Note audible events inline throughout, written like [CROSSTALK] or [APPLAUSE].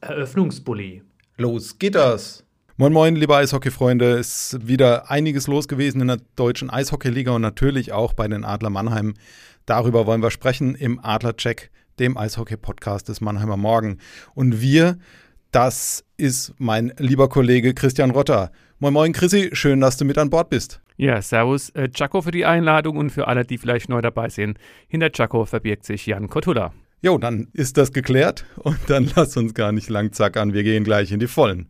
Eröffnungsbully. Los geht das! Moin Moin, liebe Eishockey-Freunde. Es ist wieder einiges los gewesen in der deutschen Eishockeyliga und natürlich auch bei den Adler Mannheim. Darüber wollen wir sprechen im Adler-Check, dem Eishockey-Podcast des Mannheimer Morgen. Und wir, das ist mein lieber Kollege Christian Rotter. Moin Moin, Chrissy, schön, dass du mit an Bord bist. Ja, servus äh, Chaco für die Einladung und für alle, die vielleicht neu dabei sind. Hinter Chaco verbirgt sich Jan Kotula. Jo, dann ist das geklärt und dann [LAUGHS] lass uns gar nicht lang zackern. Wir gehen gleich in die Vollen.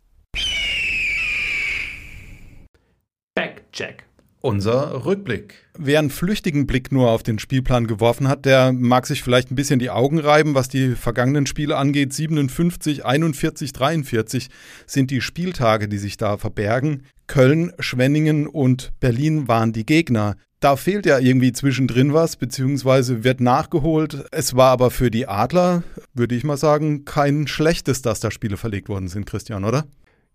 Backcheck. Unser Rückblick. Wer einen flüchtigen Blick nur auf den Spielplan geworfen hat, der mag sich vielleicht ein bisschen die Augen reiben, was die vergangenen Spiele angeht. 57, 41, 43 sind die Spieltage, die sich da verbergen. Köln, Schwenningen und Berlin waren die Gegner. Da fehlt ja irgendwie zwischendrin was, beziehungsweise wird nachgeholt. Es war aber für die Adler, würde ich mal sagen, kein schlechtes, dass da Spiele verlegt worden sind, Christian, oder?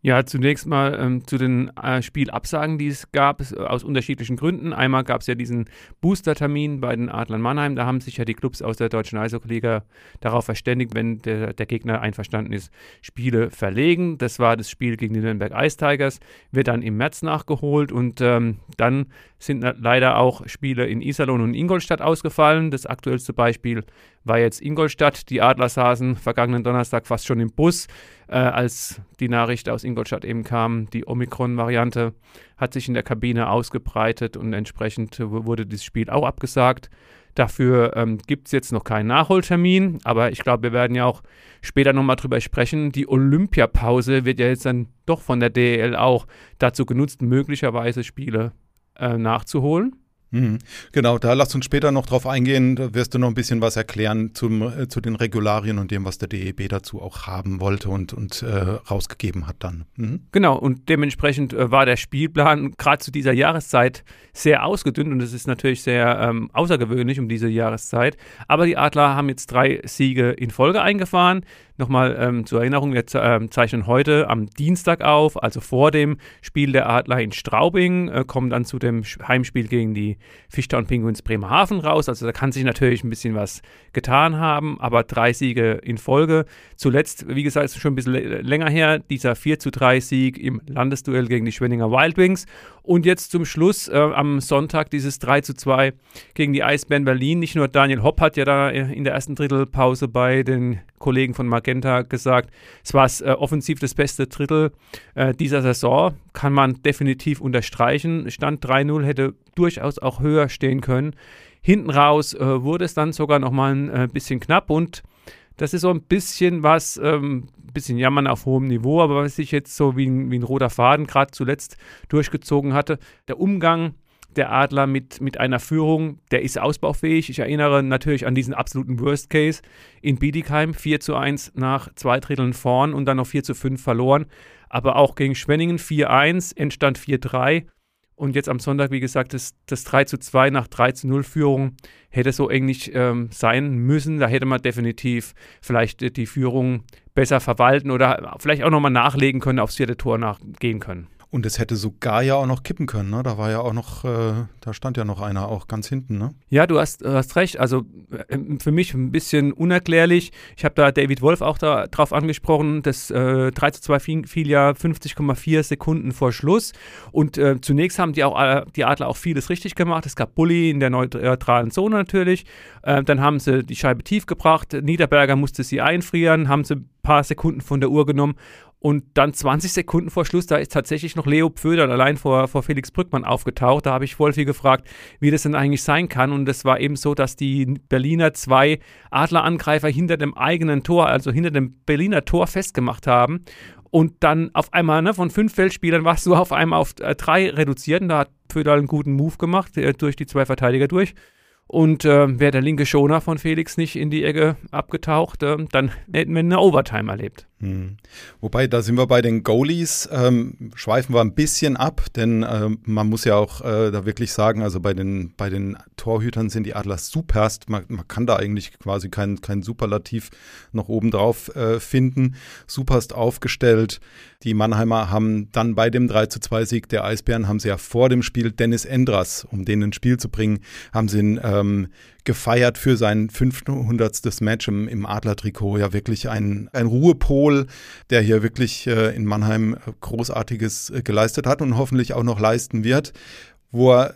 Ja, zunächst mal ähm, zu den äh, Spielabsagen, die es gab, äh, aus unterschiedlichen Gründen. Einmal gab es ja diesen Booster-Termin bei den Adlern Mannheim. Da haben sich ja die Clubs aus der deutschen Eishockey-Liga darauf verständigt, wenn der, der, Gegner einverstanden ist, Spiele verlegen. Das war das Spiel gegen die Nürnberg Ice Tigers, wird dann im März nachgeholt und ähm, dann sind leider auch Spiele in Iserlohn und Ingolstadt ausgefallen. Das aktuellste Beispiel war jetzt Ingolstadt. Die Adler saßen vergangenen Donnerstag fast schon im Bus, äh, als die Nachricht aus Ingolstadt eben kam. Die Omikron-Variante hat sich in der Kabine ausgebreitet und entsprechend wurde dieses Spiel auch abgesagt. Dafür ähm, gibt es jetzt noch keinen Nachholtermin, aber ich glaube, wir werden ja auch später nochmal drüber sprechen. Die Olympiapause wird ja jetzt dann doch von der DEL auch dazu genutzt, möglicherweise Spiele äh, nachzuholen. Mhm. Genau, da lasst uns später noch drauf eingehen. Da wirst du noch ein bisschen was erklären zum, äh, zu den Regularien und dem, was der DEB dazu auch haben wollte und, und äh, rausgegeben hat dann. Mhm. Genau, und dementsprechend äh, war der Spielplan gerade zu dieser Jahreszeit sehr ausgedünnt und es ist natürlich sehr ähm, außergewöhnlich um diese Jahreszeit. Aber die Adler haben jetzt drei Siege in Folge eingefahren. Nochmal ähm, zur Erinnerung, wir ähm, zeichnen heute am Dienstag auf, also vor dem Spiel der Adler in Straubing, äh, kommen dann zu dem Heimspiel gegen die Fischtown Penguins Bremerhaven raus. Also da kann sich natürlich ein bisschen was getan haben, aber drei Siege in Folge. Zuletzt, wie gesagt, schon ein bisschen länger her, dieser 4 zu 3 Sieg im Landesduell gegen die Schwenninger Wild Wings. Und jetzt zum Schluss äh, am Sonntag dieses 3 zu 2 gegen die Eisbären Berlin. Nicht nur Daniel Hopp hat ja da in der ersten Drittelpause bei den Kollegen von Magenta gesagt, es war äh, offensiv das beste Drittel äh, dieser Saison. Kann man definitiv unterstreichen. Stand 3-0 hätte durchaus auch höher stehen können. Hinten raus äh, wurde es dann sogar nochmal ein äh, bisschen knapp und das ist so ein bisschen was, ähm, bisschen Jammern auf hohem Niveau, aber was ich jetzt so wie ein, wie ein roter Faden gerade zuletzt durchgezogen hatte, der Umgang der Adler mit, mit einer Führung, der ist ausbaufähig. Ich erinnere natürlich an diesen absoluten Worst Case in Bietigheim, 4 zu 1 nach zwei Dritteln vorn und dann noch 4 zu 5 verloren. Aber auch gegen Schwenningen 4-1, Endstand 4-3. Und jetzt am Sonntag, wie gesagt, das, das 3 zu 2 nach 3 zu 0 Führung hätte so eng nicht ähm, sein müssen. Da hätte man definitiv vielleicht äh, die Führung besser verwalten oder vielleicht auch nochmal nachlegen können, aufs vierte Tor nachgehen können. Und es hätte sogar ja auch noch kippen können, ne? Da war ja auch noch, äh, da stand ja noch einer auch ganz hinten, ne? Ja, du hast, hast recht. Also äh, für mich ein bisschen unerklärlich. Ich habe da David Wolf auch da, drauf angesprochen. Das äh, 3 zu 2 fiel, fiel ja 50,4 Sekunden vor Schluss. Und äh, zunächst haben die, auch, äh, die Adler auch vieles richtig gemacht. Es gab Bully in der neutralen Zone natürlich. Äh, dann haben sie die Scheibe tief gebracht. Niederberger musste sie einfrieren, haben sie ein paar Sekunden von der Uhr genommen und dann 20 Sekunden vor Schluss, da ist tatsächlich noch Leo Pföder allein vor, vor Felix Brückmann aufgetaucht. Da habe ich Wolfi gefragt, wie das denn eigentlich sein kann. Und es war eben so, dass die Berliner zwei Adlerangreifer hinter dem eigenen Tor, also hinter dem Berliner Tor festgemacht haben. Und dann auf einmal ne, von fünf Feldspielern warst du auf einmal auf äh, drei reduziert. Und da hat Föderl einen guten Move gemacht, äh, durch die zwei Verteidiger durch. Und äh, wäre der linke Schoner von Felix nicht in die Ecke abgetaucht, äh, dann hätten wir eine Overtime erlebt. Hm. Wobei, da sind wir bei den Goalies, ähm, schweifen wir ein bisschen ab, denn äh, man muss ja auch äh, da wirklich sagen, also bei den, bei den Torhütern sind die Adlers superst. Man, man kann da eigentlich quasi kein, kein Superlativ noch obendrauf äh, finden. Superst aufgestellt. Die Mannheimer haben dann bei dem 3 zu 2 Sieg der Eisbären, haben sie ja vor dem Spiel Dennis Endras, um den ins Spiel zu bringen, haben sie ihn ähm, gefeiert für sein 500. Match im, im Adler-Trikot. Ja, wirklich ein, ein Ruhepol, der hier wirklich äh, in Mannheim Großartiges äh, geleistet hat und hoffentlich auch noch leisten wird, wo er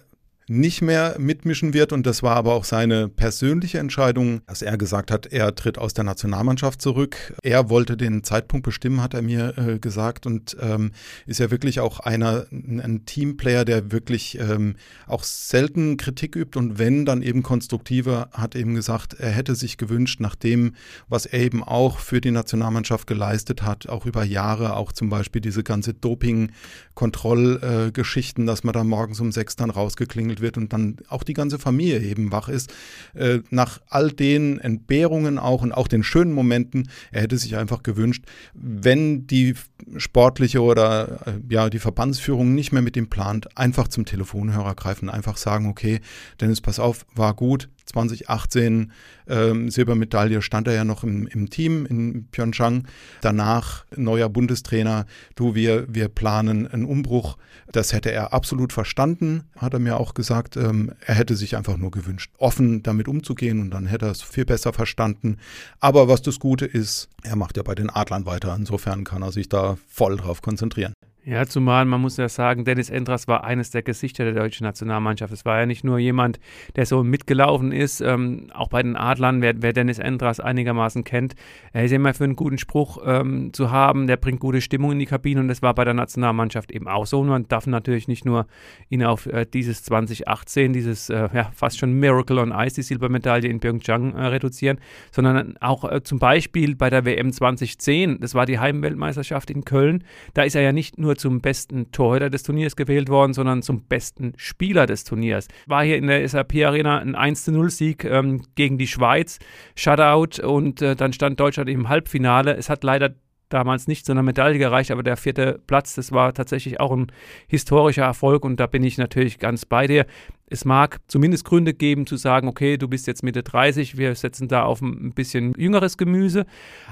nicht mehr mitmischen wird. Und das war aber auch seine persönliche Entscheidung, dass er gesagt hat, er tritt aus der Nationalmannschaft zurück. Er wollte den Zeitpunkt bestimmen, hat er mir äh, gesagt. Und ähm, ist ja wirklich auch einer, ein Teamplayer, der wirklich ähm, auch selten Kritik übt. Und wenn, dann eben konstruktive, hat eben gesagt, er hätte sich gewünscht, nach dem, was er eben auch für die Nationalmannschaft geleistet hat, auch über Jahre, auch zum Beispiel diese ganze Doping-Kontrollgeschichten, äh, dass man da morgens um sechs dann rausgeklingelt behandelt wird und dann auch die ganze Familie eben wach ist. Äh, nach all den Entbehrungen auch und auch den schönen Momenten, er hätte sich einfach gewünscht, wenn die sportliche oder äh, ja die Verbandsführung nicht mehr mit ihm plant, einfach zum Telefonhörer greifen, einfach sagen, okay, Dennis, pass auf, war gut, 2018 ähm, Silbermedaille stand er ja noch im, im Team in Pyeongchang. Danach neuer Bundestrainer. Du, wir, wir planen einen Umbruch. Das hätte er absolut verstanden, hat er mir auch gesagt. Ähm, er hätte sich einfach nur gewünscht, offen damit umzugehen und dann hätte er es viel besser verstanden. Aber was das Gute ist, er macht ja bei den Adlern weiter. Insofern kann er sich da voll drauf konzentrieren. Ja, zumal man muss ja sagen, Dennis Endras war eines der Gesichter der deutschen Nationalmannschaft. Es war ja nicht nur jemand, der so mitgelaufen ist. Ähm, auch bei den Adlern, wer, wer, Dennis Endras einigermaßen kennt, er ist immer für einen guten Spruch ähm, zu haben. Der bringt gute Stimmung in die Kabine und das war bei der Nationalmannschaft eben auch so. Und man darf natürlich nicht nur ihn auf äh, dieses 2018, dieses äh, ja, fast schon Miracle on Ice, die Silbermedaille in Pyeongchang äh, reduzieren, sondern auch äh, zum Beispiel bei der WM 2010, das war die Heimweltmeisterschaft in Köln. Da ist er ja nicht nur nur zum besten Torhüter des Turniers gewählt worden, sondern zum besten Spieler des Turniers. War hier in der SAP Arena ein 1-0-Sieg ähm, gegen die Schweiz, Shutout und äh, dann stand Deutschland im Halbfinale. Es hat leider damals nicht zu einer Medaille gereicht, aber der vierte Platz, das war tatsächlich auch ein historischer Erfolg und da bin ich natürlich ganz bei dir. Es mag zumindest Gründe geben zu sagen, okay, du bist jetzt Mitte 30, wir setzen da auf ein bisschen jüngeres Gemüse.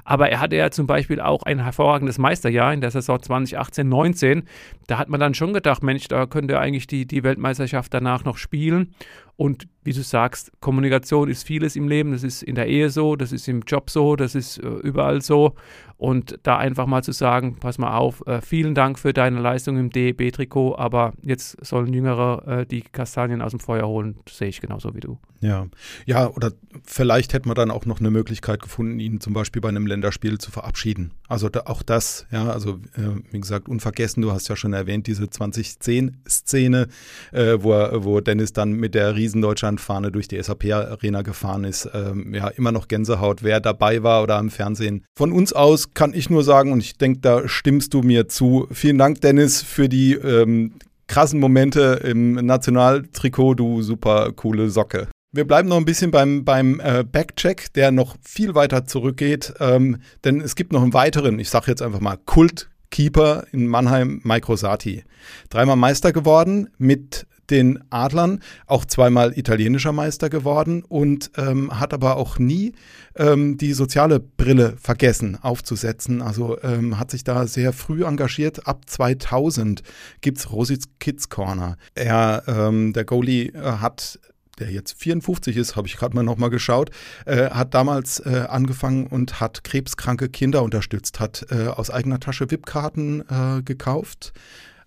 Aber er hatte ja zum Beispiel auch ein hervorragendes Meisterjahr in der Saison 2018-19. Da hat man dann schon gedacht, Mensch, da könnte eigentlich die, die Weltmeisterschaft danach noch spielen. Und wie du sagst, Kommunikation ist vieles im Leben. Das ist in der Ehe so, das ist im Job so, das ist äh, überall so. Und da einfach mal zu sagen, pass mal auf, äh, vielen Dank für deine Leistung im DEB-Trikot, aber jetzt sollen Jüngere äh, die Kastanien aus dem Feuer holen, sehe ich genauso wie du. Ja, ja, oder vielleicht hätte man dann auch noch eine Möglichkeit gefunden, ihn zum Beispiel bei einem Länderspiel zu verabschieden. Also da, auch das, ja, also äh, wie gesagt, unvergessen, du hast ja schon erwähnt, diese 2010-Szene, äh, wo, wo Dennis dann mit der riesen Deutschland-Fahne durch die SAP-Arena gefahren ist. Ähm, ja, immer noch Gänsehaut, wer dabei war oder am Fernsehen. Von uns aus kann ich nur sagen, und ich denke, da stimmst du mir zu. Vielen Dank, Dennis, für die ähm, krassen Momente im Nationaltrikot, du super coole Socke. Wir bleiben noch ein bisschen beim, beim äh, Backcheck, der noch viel weiter zurückgeht, ähm, denn es gibt noch einen weiteren, ich sage jetzt einfach mal Kultkeeper in Mannheim, Mike Rosati. Dreimal Meister geworden mit den Adlern, auch zweimal italienischer Meister geworden und ähm, hat aber auch nie ähm, die soziale Brille vergessen aufzusetzen. Also ähm, hat sich da sehr früh engagiert. Ab 2000 gibt es Rositz Kids Corner. Er, ähm, der Goalie, äh, hat der jetzt 54 ist, habe ich gerade mal nochmal geschaut, äh, hat damals äh, angefangen und hat krebskranke Kinder unterstützt, hat äh, aus eigener Tasche VIP-Karten äh, gekauft,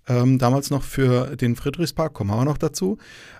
ähm, damals noch für den Friedrichspark, kommen wir noch dazu,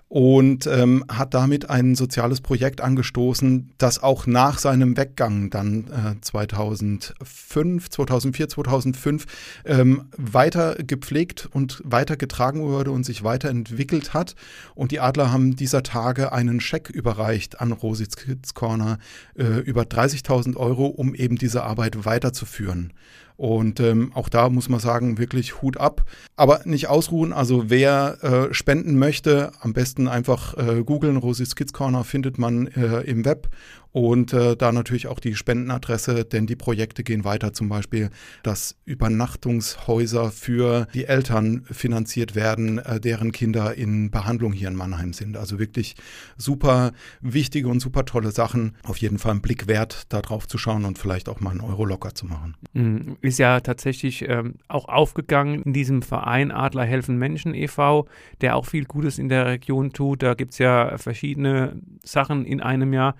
und ähm, hat damit ein soziales Projekt angestoßen, das auch nach seinem Weggang dann äh, 2005, 2004, 2005 ähm, weiter gepflegt und weiter getragen wurde und sich weiterentwickelt hat. Und die Adler haben dieser Tage einen Scheck überreicht an Rositz Kids Corner äh, über 30.000 Euro, um eben diese Arbeit weiterzuführen. Und ähm, auch da muss man sagen, wirklich Hut ab. Aber nicht ausruhen. Also wer äh, spenden möchte, am besten einfach äh, googeln. Rosis Kids Corner findet man äh, im Web und äh, da natürlich auch die Spendenadresse, denn die Projekte gehen weiter, zum Beispiel, dass Übernachtungshäuser für die Eltern finanziert werden, äh, deren Kinder in Behandlung hier in Mannheim sind. Also wirklich super wichtige und super tolle Sachen. Auf jeden Fall ein Blick wert, da drauf zu schauen und vielleicht auch mal einen Euro locker zu machen. Mhm. Ist ja tatsächlich ähm, auch aufgegangen in diesem Verein Adler helfen Menschen e.V., der auch viel Gutes in der Region tut. Da gibt es ja verschiedene Sachen in einem Jahr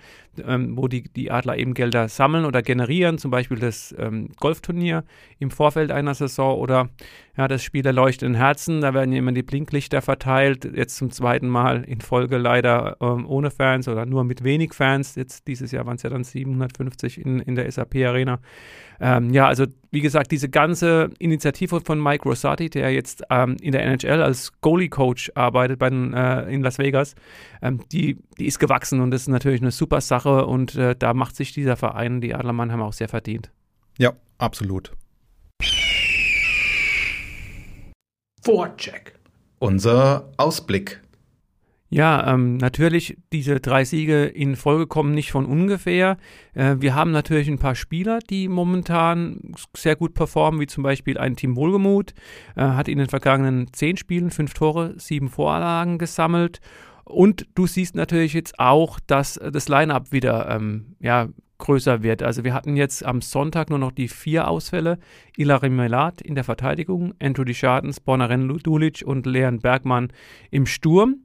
ähm, wo die, die Adler eben Gelder sammeln oder generieren, zum Beispiel das ähm, Golfturnier im Vorfeld einer Saison oder ja, das Spiel der leuchtenden Herzen, da werden immer die Blinklichter verteilt, jetzt zum zweiten Mal in Folge leider ähm, ohne Fans oder nur mit wenig Fans. Jetzt dieses Jahr waren es ja dann 750 in, in der SAP Arena. Ähm, ja, also wie gesagt, diese ganze Initiative von Mike Rosati, der jetzt ähm, in der NHL als Goalie-Coach arbeitet bei den, äh, in Las Vegas, ähm, die, die ist gewachsen und das ist natürlich eine super Sache und äh, da macht sich dieser Verein, die Adler Mannheim, auch sehr verdient. Ja, absolut. Vorcheck. Unser Ausblick. Ja, ähm, natürlich, diese drei Siege in Folge kommen nicht von ungefähr. Äh, wir haben natürlich ein paar Spieler, die momentan sehr gut performen, wie zum Beispiel ein Team Wohlgemuth, äh, hat in den vergangenen zehn Spielen fünf Tore, sieben Vorlagen gesammelt. Und du siehst natürlich jetzt auch, dass das Line-up wieder ähm, ja, größer wird. Also wir hatten jetzt am Sonntag nur noch die vier Ausfälle. Ilari Melat in der Verteidigung, Andrew Schadens, Bonaren Dulic und Leon Bergmann im Sturm.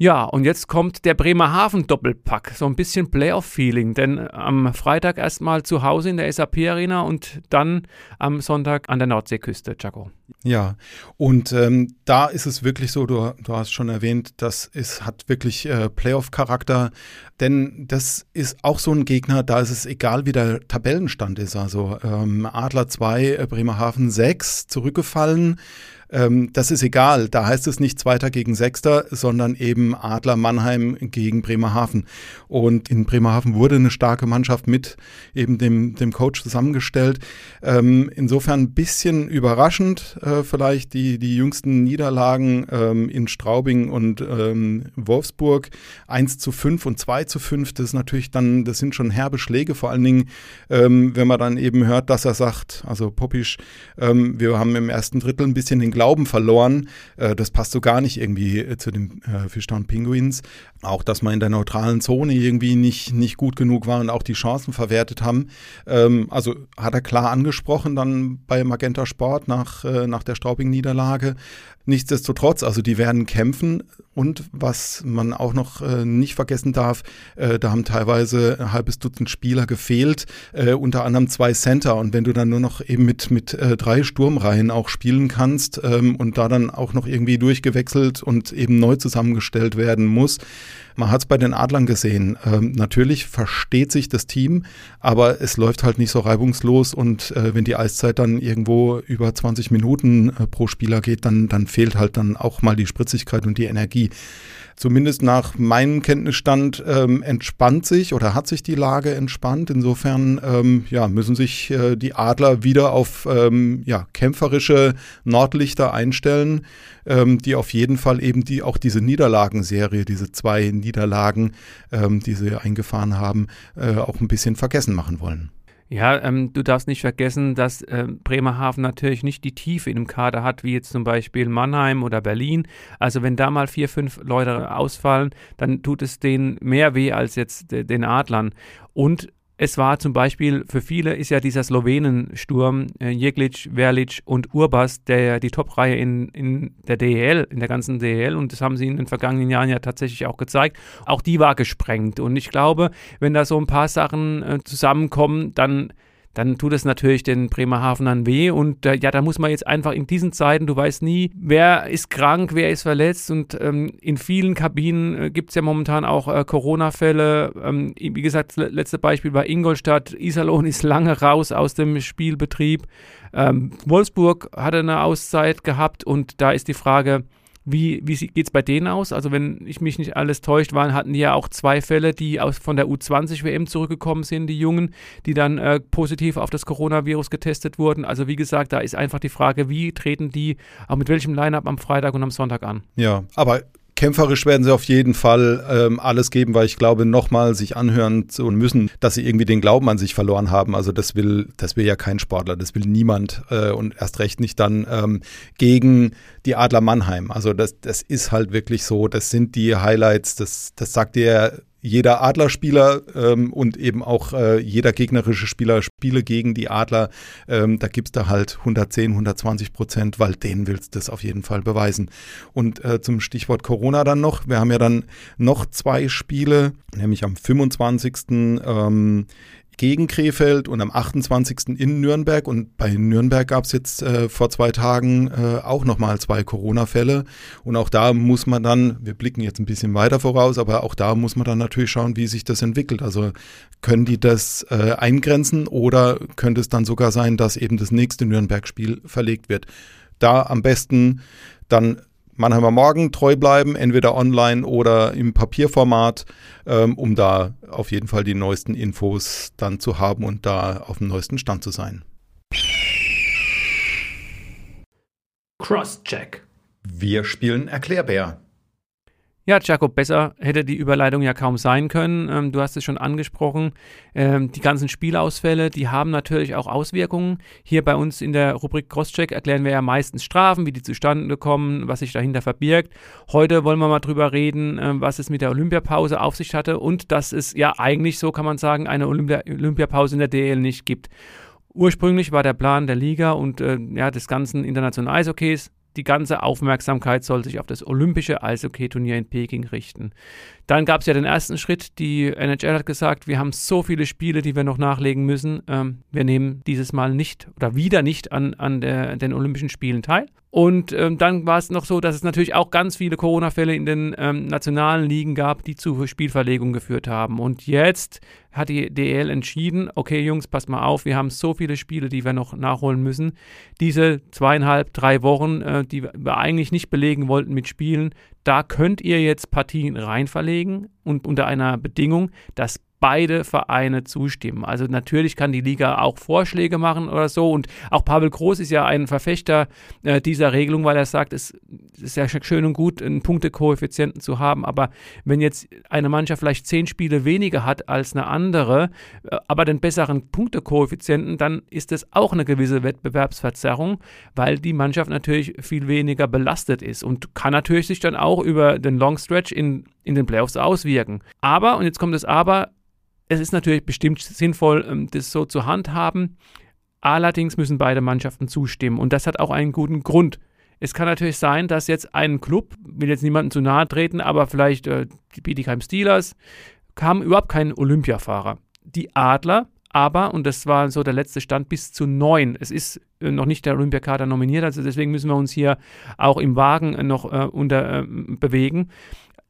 Ja, und jetzt kommt der Bremerhaven Doppelpack, so ein bisschen Playoff-Feeling, denn am Freitag erstmal zu Hause in der SAP-Arena und dann am Sonntag an der Nordseeküste, Chaco. Ja, und ähm, da ist es wirklich so, du, du hast schon erwähnt, das ist, hat wirklich äh, Playoff-Charakter, denn das ist auch so ein Gegner, da ist es egal, wie der Tabellenstand ist. Also ähm, Adler 2, äh, Bremerhaven 6 zurückgefallen. Ähm, das ist egal. Da heißt es nicht Zweiter gegen Sechster, sondern eben Adler Mannheim gegen Bremerhaven. Und in Bremerhaven wurde eine starke Mannschaft mit eben dem, dem Coach zusammengestellt. Ähm, insofern ein bisschen überraschend äh, vielleicht die, die jüngsten Niederlagen ähm, in Straubing und ähm, Wolfsburg. 1 zu 5 und 2 zu 5, das ist natürlich dann, das sind schon herbe Schläge, vor allen Dingen, ähm, wenn man dann eben hört, dass er sagt, also Popisch, ähm, wir haben im ersten Drittel ein bisschen den Glauben verloren. Äh, das passt so gar nicht irgendwie äh, zu den äh, Fischtown Penguins. Auch, dass man in der neutralen Zone irgendwie nicht, nicht gut genug war und auch die Chancen verwertet haben. Ähm, also hat er klar angesprochen dann bei Magenta Sport nach, äh, nach der Straubing-Niederlage. Nichtsdestotrotz, also die werden kämpfen und was man auch noch äh, nicht vergessen darf, äh, da haben teilweise ein halbes Dutzend Spieler gefehlt, äh, unter anderem zwei Center und wenn du dann nur noch eben mit, mit drei Sturmreihen auch spielen kannst ähm, und da dann auch noch irgendwie durchgewechselt und eben neu zusammengestellt werden muss, man hat es bei den Adlern gesehen. Ähm, natürlich versteht sich das Team, aber es läuft halt nicht so reibungslos und äh, wenn die Eiszeit dann irgendwo über 20 Minuten äh, pro Spieler geht, dann, dann fehlt halt dann auch mal die Spritzigkeit und die Energie zumindest nach meinem Kenntnisstand ähm, entspannt sich oder hat sich die Lage entspannt. Insofern ähm, ja, müssen sich äh, die Adler wieder auf ähm, ja, kämpferische Nordlichter einstellen, ähm, die auf jeden Fall eben die auch diese Niederlagenserie, diese zwei Niederlagen, ähm, die sie eingefahren haben, äh, auch ein bisschen vergessen machen wollen. Ja, ähm, du darfst nicht vergessen, dass äh, Bremerhaven natürlich nicht die Tiefe in dem Kader hat, wie jetzt zum Beispiel Mannheim oder Berlin. Also wenn da mal vier, fünf Leute ausfallen, dann tut es denen mehr weh als jetzt den Adlern. Und es war zum Beispiel für viele ist ja dieser Slowenensturm, äh, Jeglic, Verlic und Urbas, der die Top-Reihe in, in der DEL, in der ganzen DEL und das haben sie in den vergangenen Jahren ja tatsächlich auch gezeigt. Auch die war gesprengt und ich glaube, wenn da so ein paar Sachen äh, zusammenkommen, dann dann tut es natürlich den Bremerhavenern weh. Und äh, ja, da muss man jetzt einfach in diesen Zeiten, du weißt nie, wer ist krank, wer ist verletzt. Und ähm, in vielen Kabinen äh, gibt es ja momentan auch äh, Corona-Fälle. Ähm, wie gesagt, das letzte Beispiel war Ingolstadt. Iserlohn ist lange raus aus dem Spielbetrieb. Ähm, Wolfsburg hatte eine Auszeit gehabt und da ist die Frage, Wie, wie geht es bei denen aus? Also, wenn ich mich nicht alles täuscht, waren, hatten die ja auch zwei Fälle, die aus, von der U20-WM zurückgekommen sind, die Jungen, die dann äh, positiv auf das Coronavirus getestet wurden. Also, wie gesagt, da ist einfach die Frage, wie treten die auch mit welchem Line-Up am Freitag und am Sonntag an? Ja, aber kämpferisch werden sie auf jeden Fall ähm, alles geben, weil ich glaube, nochmal sich anhören zu müssen, dass sie irgendwie den Glauben an sich verloren haben. Also das will, das will ja kein Sportler, das will niemand äh, und erst recht nicht dann ähm, gegen die Adler Mannheim. Also das, das ist halt wirklich so, das sind die Highlights, das, das sagt dir jeder Adlerspieler ähm, und eben auch äh, jeder gegnerische Spieler spiele gegen die Adler, ähm, da gibst du halt 110, 120 Prozent, weil denen willst du das auf jeden Fall beweisen. Und äh, zum Stichwort Corona dann noch, wir haben ja dann noch zwei Spiele, nämlich am 25. Ähm, gegen Krefeld und am 28. in Nürnberg. Und bei Nürnberg gab es jetzt äh, vor zwei Tagen äh, auch nochmal zwei Corona-Fälle. Und auch da muss man dann, wir blicken jetzt ein bisschen weiter voraus, aber auch da muss man dann natürlich schauen, wie sich das entwickelt. Also können die das äh, eingrenzen oder könnte es dann sogar sein, dass eben das nächste Nürnberg-Spiel verlegt wird? Da am besten dann Mannheimer Morgen treu bleiben, entweder online oder im Papierformat, ähm, um da auf jeden Fall die neuesten Infos dann zu haben und da auf dem neuesten Stand zu sein. Crosscheck. Wir spielen Erklärbär. Ja, Jakob, besser hätte die Überleitung ja kaum sein können. Ähm, du hast es schon angesprochen. Ähm, die ganzen Spielausfälle, die haben natürlich auch Auswirkungen. Hier bei uns in der Rubrik Crosscheck erklären wir ja meistens Strafen, wie die zustande kommen, was sich dahinter verbirgt. Heute wollen wir mal drüber reden, äh, was es mit der Olympiapause auf sich hatte und dass es ja eigentlich, so kann man sagen, eine Olympia Olympiapause in der DL nicht gibt. Ursprünglich war der Plan der Liga und äh, ja, des ganzen internationalen Eishockeys, die ganze Aufmerksamkeit soll sich auf das olympische Eishockey-Turnier in Peking richten. Dann gab es ja den ersten Schritt. Die NHL hat gesagt, wir haben so viele Spiele, die wir noch nachlegen müssen. Ähm, wir nehmen dieses Mal nicht oder wieder nicht an, an der, den Olympischen Spielen teil. Und ähm, dann war es noch so, dass es natürlich auch ganz viele Corona-Fälle in den ähm, nationalen Ligen gab, die zu Spielverlegungen geführt haben. Und jetzt hat die DL entschieden, okay Jungs, passt mal auf, wir haben so viele Spiele, die wir noch nachholen müssen. Diese zweieinhalb, drei Wochen, äh, die wir eigentlich nicht belegen wollten mit Spielen, da könnt ihr jetzt Partien reinverlegen und unter einer Bedingung, dass beide Vereine zustimmen. Also natürlich kann die Liga auch Vorschläge machen oder so. Und auch Pavel Groß ist ja ein Verfechter äh, dieser Regelung, weil er sagt, es ist ja schön und gut, einen Punktekoeffizienten zu haben. Aber wenn jetzt eine Mannschaft vielleicht zehn Spiele weniger hat als eine andere, äh, aber den besseren Punktekoeffizienten, dann ist das auch eine gewisse Wettbewerbsverzerrung, weil die Mannschaft natürlich viel weniger belastet ist und kann natürlich sich dann auch über den Long Stretch in, in den Playoffs auswirken. Aber, und jetzt kommt das Aber, es ist natürlich bestimmt sinnvoll, ähm, das so zu handhaben. Allerdings müssen beide Mannschaften zustimmen und das hat auch einen guten Grund. Es kann natürlich sein, dass jetzt ein Club, will jetzt niemandem zu nahe treten, aber vielleicht äh, die Bietigheim Steelers, haben überhaupt keinen Olympiafahrer. Die Adler aber, und das war so der letzte Stand, bis zu neun. Es ist äh, noch nicht der Olympiakader nominiert, also deswegen müssen wir uns hier auch im Wagen äh, noch äh, unter, äh, bewegen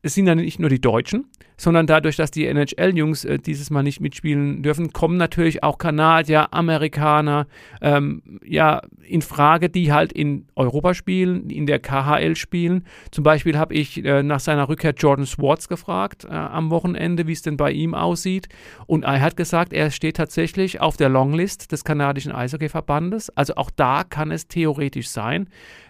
es sind ja nicht nur die Deutschen, sondern dadurch, dass die NHL-Jungs äh, dieses Mal nicht mitspielen dürfen, kommen natürlich auch Kanadier, Amerikaner ähm, ja, in Frage, die halt in Europa spielen, in der KHL spielen. Zum Beispiel habe ich äh, nach seiner Rückkehr Jordan Swartz gefragt äh, am Wochenende, wie es denn bei ihm aussieht. Und er hat gesagt, er steht tatsächlich auf der Longlist des kanadischen Eishockey-Verbandes. Also auch da kann es theoretisch sein,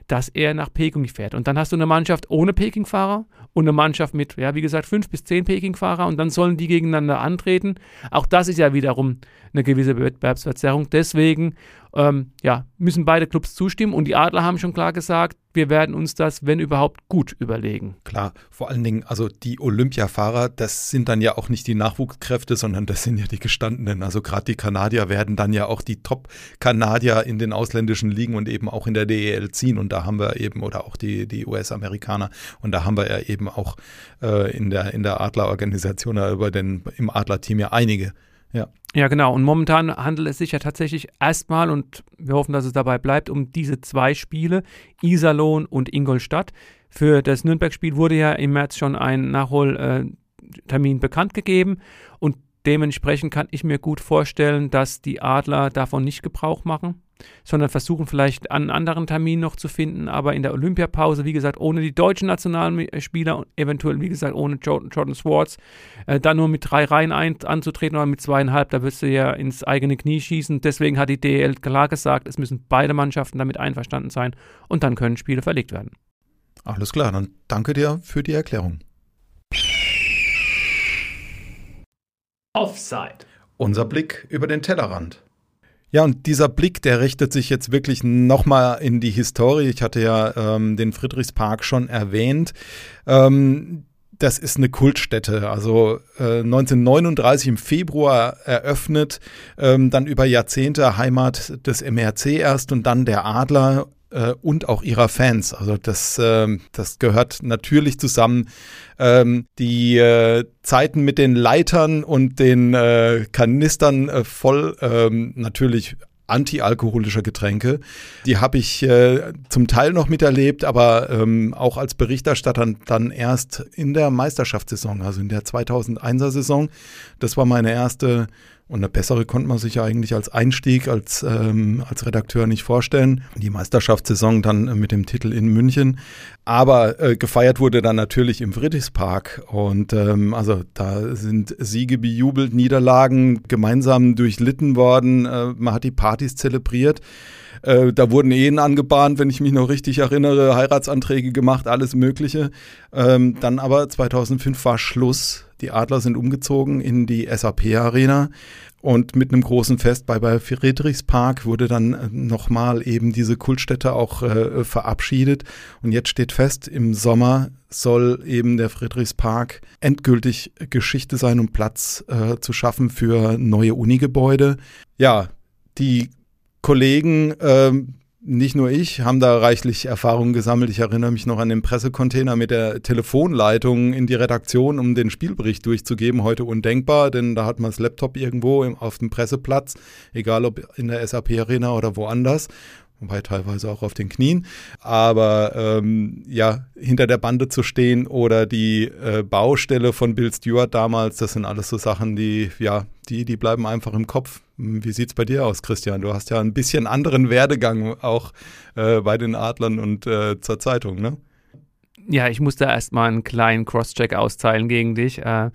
dass er nach Peking fährt. Und dann hast du eine Mannschaft ohne Peking-Fahrer und eine Mannschaft mit, ja, wie gesagt, fünf bis zehn Peking-Fahrer und dann sollen die gegeneinander antreten. Auch das ist ja wiederum eine gewisse Wettbewerbsverzerrung. Deswegen ähm, ja, müssen beide Clubs zustimmen und die Adler haben schon klar gesagt, wir werden uns das, wenn überhaupt, gut überlegen. Klar, vor allen Dingen, also die Olympiafahrer, das sind dann ja auch nicht die Nachwuchskräfte, sondern das sind ja die gestandenen. Also gerade die Kanadier werden dann ja auch die Top-Kanadier in den ausländischen Ligen und eben auch in der DEL ziehen. Und da haben wir eben, oder auch die, die US-Amerikaner, und da haben wir ja eben auch äh, in der, in der Adlerorganisation über den, im Adlerteam ja einige ja. Ja, genau. Und momentan handelt es sich ja tatsächlich erstmal, und wir hoffen, dass es dabei bleibt, um diese zwei Spiele, Iserlohn und Ingolstadt. Für das Nürnberg-Spiel wurde ja im März schon ein Nachholtermin äh, bekannt gegeben. Und dementsprechend kann ich mir gut vorstellen, dass die Adler davon nicht Gebrauch machen. Sondern versuchen vielleicht einen anderen Termin noch zu finden. Aber in der Olympiapause, wie gesagt, ohne die deutschen Nationalspieler, eventuell, wie gesagt, ohne Jordan, Jordan Swartz, äh, dann nur mit drei Reihen ein, anzutreten oder mit zweieinhalb, da wirst du ja ins eigene Knie schießen. Deswegen hat die DL klar gesagt, es müssen beide Mannschaften damit einverstanden sein und dann können Spiele verlegt werden. Alles klar, dann danke dir für die Erklärung. Offside. Unser Blick über den Tellerrand. Ja, und dieser Blick, der richtet sich jetzt wirklich nochmal in die Historie. Ich hatte ja ähm, den Friedrichspark schon erwähnt. Ähm, das ist eine Kultstätte. Also äh, 1939 im Februar eröffnet, ähm, dann über Jahrzehnte Heimat des MRC erst und dann der Adler äh, und auch ihrer Fans. Also das, äh, das gehört natürlich zusammen. Ähm, die äh, Zeiten mit den Leitern und den äh, Kanistern äh, voll ähm, natürlich antialkoholischer Getränke. Die habe ich äh, zum Teil noch miterlebt, aber ähm, auch als Berichterstatter dann erst in der Meisterschaftssaison, also in der 2001er Saison. Das war meine erste und eine bessere konnte man sich ja eigentlich als Einstieg, als, ähm, als Redakteur nicht vorstellen. Die Meisterschaftssaison dann mit dem Titel in München. Aber äh, gefeiert wurde dann natürlich im Friedrichspark. Und ähm, also da sind Siege bejubelt, Niederlagen gemeinsam durchlitten worden. Äh, man hat die Partys zelebriert. Äh, da wurden Ehen angebahnt, wenn ich mich noch richtig erinnere, Heiratsanträge gemacht, alles Mögliche. Ähm, dann aber 2005 war Schluss. Die Adler sind umgezogen in die SAP-Arena. Und mit einem großen Fest bei, bei Friedrichspark wurde dann äh, nochmal eben diese Kultstätte auch äh, verabschiedet. Und jetzt steht fest, im Sommer soll eben der Friedrichspark endgültig Geschichte sein, um Platz äh, zu schaffen für neue Unigebäude. Ja, die Kollegen, ähm, nicht nur ich, haben da reichlich Erfahrungen gesammelt. Ich erinnere mich noch an den Pressecontainer mit der Telefonleitung in die Redaktion, um den Spielbericht durchzugeben. Heute undenkbar, denn da hat man das Laptop irgendwo auf dem Presseplatz, egal ob in der SAP-Arena oder woanders wobei teilweise auch auf den Knien. Aber ähm, ja, hinter der Bande zu stehen oder die äh, Baustelle von Bill Stewart damals, das sind alles so Sachen, die, ja, die, die bleiben einfach im Kopf. Wie sieht es bei dir aus, Christian? Du hast ja ein bisschen anderen Werdegang auch äh, bei den Adlern und äh, zur Zeitung, ne? Ja, ich musste erstmal einen kleinen Crosscheck austeilen gegen dich. Äh,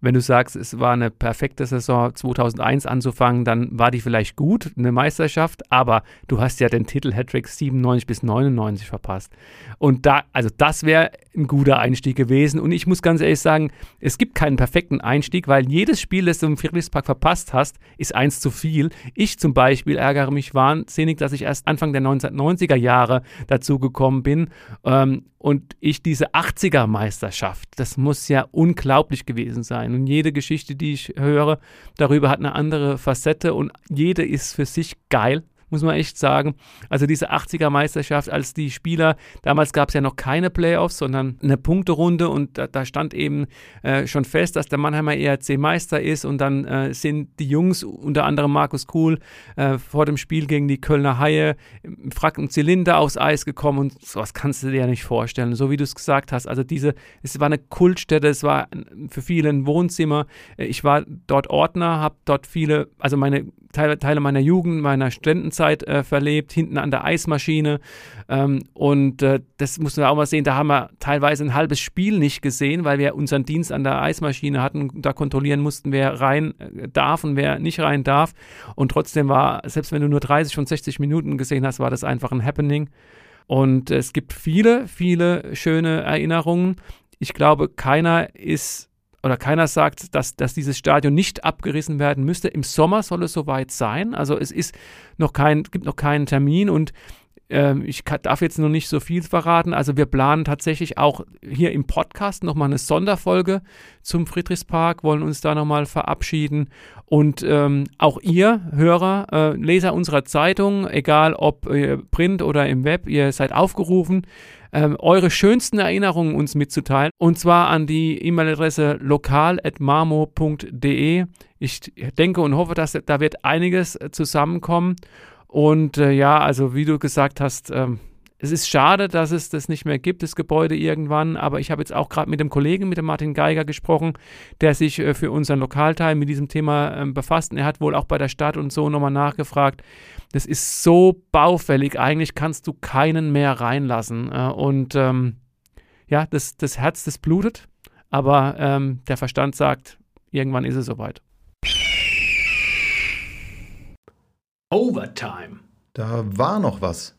wenn du sagst, es war eine perfekte Saison 2001 anzufangen, dann war die vielleicht gut, eine Meisterschaft, aber du hast ja den Titel Hattrick 97 bis 99 verpasst. Und da, also das wäre ein guter Einstieg gewesen. Und ich muss ganz ehrlich sagen, es gibt keinen perfekten Einstieg, weil jedes Spiel, das du im Friedrichspark verpasst hast, ist eins zu viel. Ich zum Beispiel ärgere mich wahnsinnig, dass ich erst Anfang der 1990er Jahre dazu gekommen bin. Ähm, und ich diese 80er Meisterschaft, das muss ja unglaublich gewesen sein. Und jede Geschichte, die ich höre, darüber hat eine andere Facette und jede ist für sich geil muss man echt sagen. Also diese 80er Meisterschaft, als die Spieler, damals gab es ja noch keine Playoffs, sondern eine Punkterunde und da, da stand eben äh, schon fest, dass der Mannheimer ERC Meister ist und dann äh, sind die Jungs, unter anderem Markus Kuhl, äh, vor dem Spiel gegen die Kölner Haie im Frack und Zylinder aufs Eis gekommen und sowas kannst du dir ja nicht vorstellen. So wie du es gesagt hast, also diese, es war eine Kultstätte, es war für viele ein Wohnzimmer. Ich war dort Ordner, habe dort viele, also meine Teile, Teile meiner Jugend, meiner Studentenzeit äh, verlebt, hinten an der Eismaschine. Ähm, und äh, das mussten wir auch mal sehen, da haben wir teilweise ein halbes Spiel nicht gesehen, weil wir unseren Dienst an der Eismaschine hatten und da kontrollieren mussten, wer rein äh, darf und wer nicht rein darf. Und trotzdem war, selbst wenn du nur 30 von 60 Minuten gesehen hast, war das einfach ein Happening. Und es gibt viele, viele schöne Erinnerungen. Ich glaube, keiner ist oder keiner sagt, dass, dass dieses Stadion nicht abgerissen werden müsste. Im Sommer soll es soweit sein. Also es ist noch kein, gibt noch keinen Termin und ähm, ich darf jetzt noch nicht so viel verraten. Also wir planen tatsächlich auch hier im Podcast nochmal eine Sonderfolge zum Friedrichspark, wollen uns da nochmal verabschieden. Und ähm, auch ihr, Hörer, äh, Leser unserer Zeitung, egal ob äh, Print oder im Web, ihr seid aufgerufen, ähm, eure schönsten Erinnerungen uns mitzuteilen. Und zwar an die E-Mail-Adresse lokal.marmo.de. Ich denke und hoffe, dass da wird einiges zusammenkommen. Und äh, ja, also wie du gesagt hast, ähm, es ist schade, dass es das nicht mehr gibt, das Gebäude irgendwann, aber ich habe jetzt auch gerade mit dem Kollegen, mit dem Martin Geiger gesprochen, der sich äh, für unseren Lokalteil mit diesem Thema äh, befasst. Und er hat wohl auch bei der Stadt und so nochmal nachgefragt. Das ist so baufällig, eigentlich kannst du keinen mehr reinlassen. Äh, und ähm, ja, das, das Herz, das blutet, aber ähm, der Verstand sagt, irgendwann ist es soweit. Overtime. Da war noch was.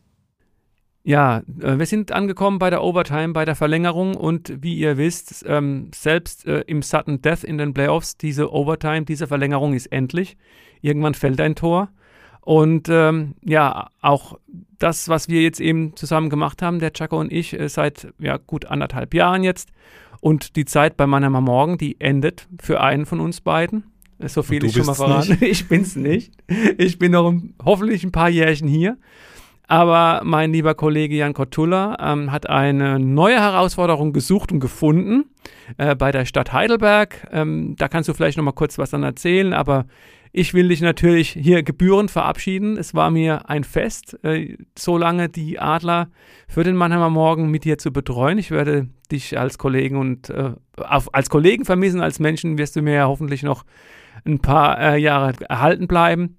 Ja, äh, wir sind angekommen bei der Overtime, bei der Verlängerung und wie ihr wisst, ähm, selbst äh, im Sudden Death in den Playoffs, diese Overtime, diese Verlängerung ist endlich. Irgendwann fällt ein Tor. Und ähm, ja, auch das, was wir jetzt eben zusammen gemacht haben, der Chaco und ich, äh, seit ja, gut anderthalb Jahren jetzt. Und die Zeit bei Mannheimer Morgen, die endet für einen von uns beiden. So viel ich schon mal verraten. Nicht. [LAUGHS] Ich bin's nicht. Ich bin noch hoffentlich ein paar Jährchen hier. Aber mein lieber Kollege Jan Kortulla ähm, hat eine neue Herausforderung gesucht und gefunden äh, bei der Stadt Heidelberg. Ähm, da kannst du vielleicht noch mal kurz was dann erzählen, aber ich will dich natürlich hier gebührend verabschieden. Es war mir ein Fest, äh, so lange die Adler für den Mannheimer Morgen mit dir zu betreuen. Ich werde dich als Kollegen und äh, auf, als Kollegen vermissen, als Menschen wirst du mir ja hoffentlich noch ein paar äh, Jahre erhalten bleiben.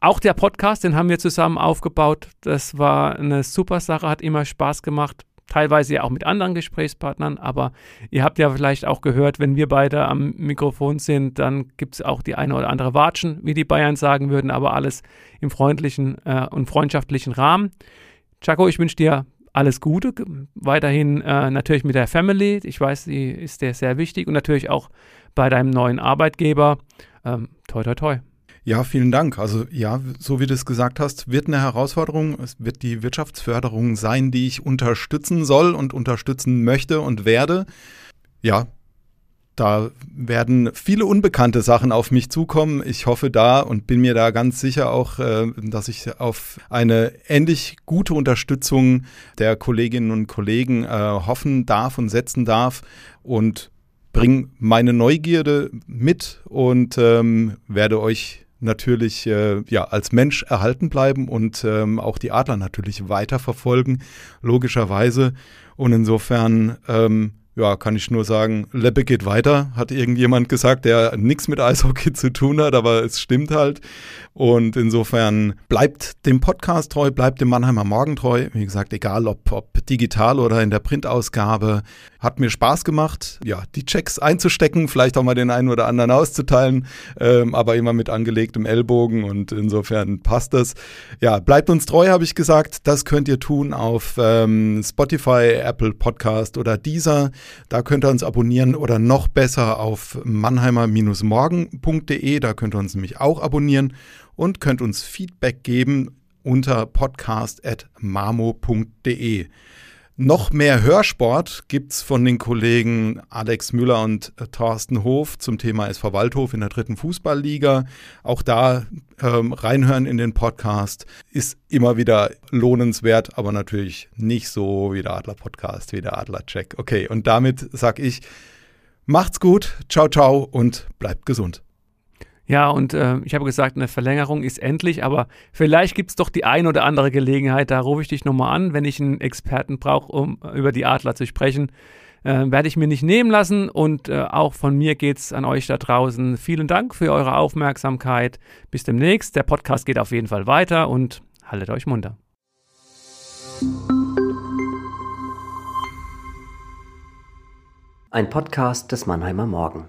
Auch der Podcast, den haben wir zusammen aufgebaut. Das war eine super Sache, hat immer Spaß gemacht. Teilweise ja auch mit anderen Gesprächspartnern, aber ihr habt ja vielleicht auch gehört, wenn wir beide am Mikrofon sind, dann gibt es auch die eine oder andere Watschen, wie die Bayern sagen würden, aber alles im freundlichen äh, und freundschaftlichen Rahmen. Chaco, ich wünsche dir alles Gute, weiterhin äh, natürlich mit der Family. Ich weiß, die ist dir sehr wichtig und natürlich auch bei deinem neuen Arbeitgeber. Ähm, toi, toi, toi. Ja, vielen Dank. Also ja, so wie du es gesagt hast, wird eine Herausforderung. Es wird die Wirtschaftsförderung sein, die ich unterstützen soll und unterstützen möchte und werde. Ja, da werden viele unbekannte Sachen auf mich zukommen. Ich hoffe da und bin mir da ganz sicher auch, äh, dass ich auf eine ähnlich gute Unterstützung der Kolleginnen und Kollegen äh, hoffen darf und setzen darf. Und bringe meine Neugierde mit und ähm, werde euch natürlich äh, ja, als Mensch erhalten bleiben und ähm, auch die Adler natürlich weiterverfolgen, logischerweise. Und insofern ähm, ja, kann ich nur sagen, Leppe geht weiter, hat irgendjemand gesagt, der nichts mit Eishockey zu tun hat, aber es stimmt halt. Und insofern bleibt dem Podcast treu, bleibt dem Mannheimer Morgen treu. Wie gesagt, egal ob, ob digital oder in der Printausgabe. Hat mir Spaß gemacht, ja, die Checks einzustecken, vielleicht auch mal den einen oder anderen auszuteilen, ähm, aber immer mit angelegtem Ellbogen und insofern passt das. Ja, bleibt uns treu, habe ich gesagt. Das könnt ihr tun auf ähm, Spotify, Apple Podcast oder Deezer. Da könnt ihr uns abonnieren oder noch besser auf mannheimer-morgen.de. Da könnt ihr uns nämlich auch abonnieren und könnt uns Feedback geben unter podcast.mamo.de. Noch mehr Hörsport gibt es von den Kollegen Alex Müller und äh, Thorsten Hof zum Thema SV Waldhof in der dritten Fußballliga. Auch da ähm, reinhören in den Podcast ist immer wieder lohnenswert, aber natürlich nicht so wie der Adler Podcast, wie der Adler Check. Okay, und damit sage ich, macht's gut, ciao, ciao und bleibt gesund. Ja, und äh, ich habe gesagt, eine Verlängerung ist endlich, aber vielleicht gibt es doch die ein oder andere Gelegenheit. Da rufe ich dich nochmal an, wenn ich einen Experten brauche, um über die Adler zu sprechen. Äh, werde ich mir nicht nehmen lassen und äh, auch von mir geht es an euch da draußen. Vielen Dank für eure Aufmerksamkeit. Bis demnächst. Der Podcast geht auf jeden Fall weiter und haltet euch munter. Ein Podcast des Mannheimer Morgen.